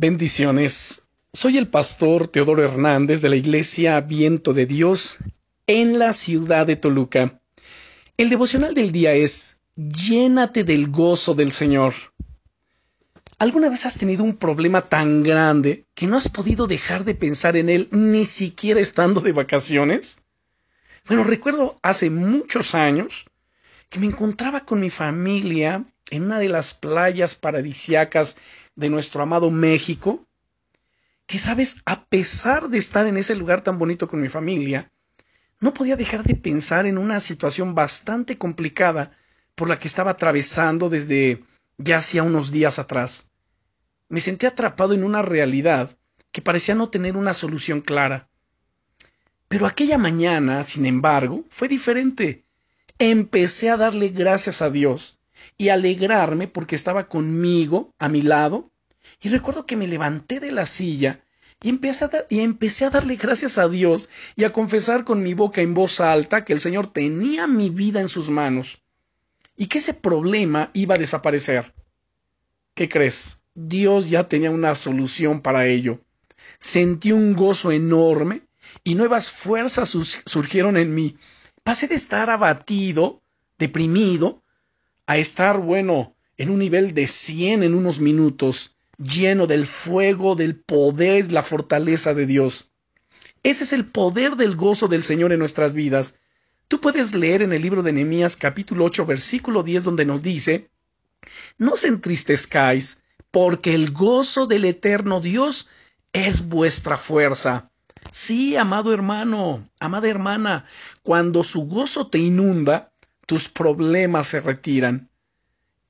Bendiciones. Soy el pastor Teodoro Hernández de la Iglesia Viento de Dios en la ciudad de Toluca. El devocional del día es Llénate del gozo del Señor. ¿Alguna vez has tenido un problema tan grande que no has podido dejar de pensar en él ni siquiera estando de vacaciones? Bueno, recuerdo hace muchos años que me encontraba con mi familia en una de las playas paradisiacas de nuestro amado México, que sabes, a pesar de estar en ese lugar tan bonito con mi familia, no podía dejar de pensar en una situación bastante complicada por la que estaba atravesando desde ya hacía unos días atrás. Me sentí atrapado en una realidad que parecía no tener una solución clara. Pero aquella mañana, sin embargo, fue diferente. Empecé a darle gracias a Dios y alegrarme porque estaba conmigo, a mi lado, y recuerdo que me levanté de la silla y empecé, a y empecé a darle gracias a Dios y a confesar con mi boca en voz alta que el Señor tenía mi vida en sus manos y que ese problema iba a desaparecer. ¿Qué crees? Dios ya tenía una solución para ello. Sentí un gozo enorme y nuevas fuerzas surgieron en mí. Pasé de estar abatido, deprimido, a estar, bueno, en un nivel de 100 en unos minutos, lleno del fuego, del poder, la fortaleza de Dios. Ese es el poder del gozo del Señor en nuestras vidas. Tú puedes leer en el libro de Nehemías capítulo 8 versículo 10 donde nos dice, No os entristezcáis, porque el gozo del eterno Dios es vuestra fuerza. Sí, amado hermano, amada hermana, cuando su gozo te inunda, tus problemas se retiran.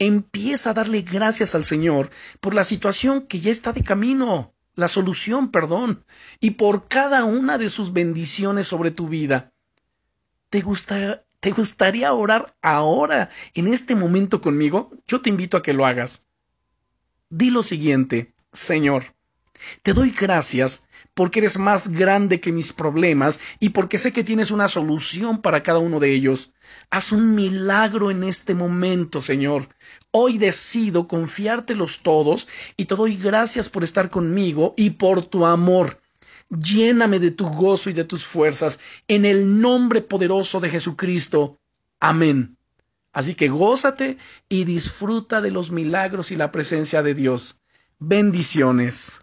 Empieza a darle gracias al Señor por la situación que ya está de camino, la solución, perdón, y por cada una de sus bendiciones sobre tu vida. ¿Te, ¿Te gustaría orar ahora, en este momento conmigo? Yo te invito a que lo hagas. Di lo siguiente, Señor, te doy gracias porque eres más grande que mis problemas y porque sé que tienes una solución para cada uno de ellos. Haz un milagro en este momento, Señor. Hoy decido confiártelos todos y te doy gracias por estar conmigo y por tu amor. Lléname de tu gozo y de tus fuerzas en el nombre poderoso de Jesucristo. Amén. Así que gózate y disfruta de los milagros y la presencia de Dios. Bendiciones.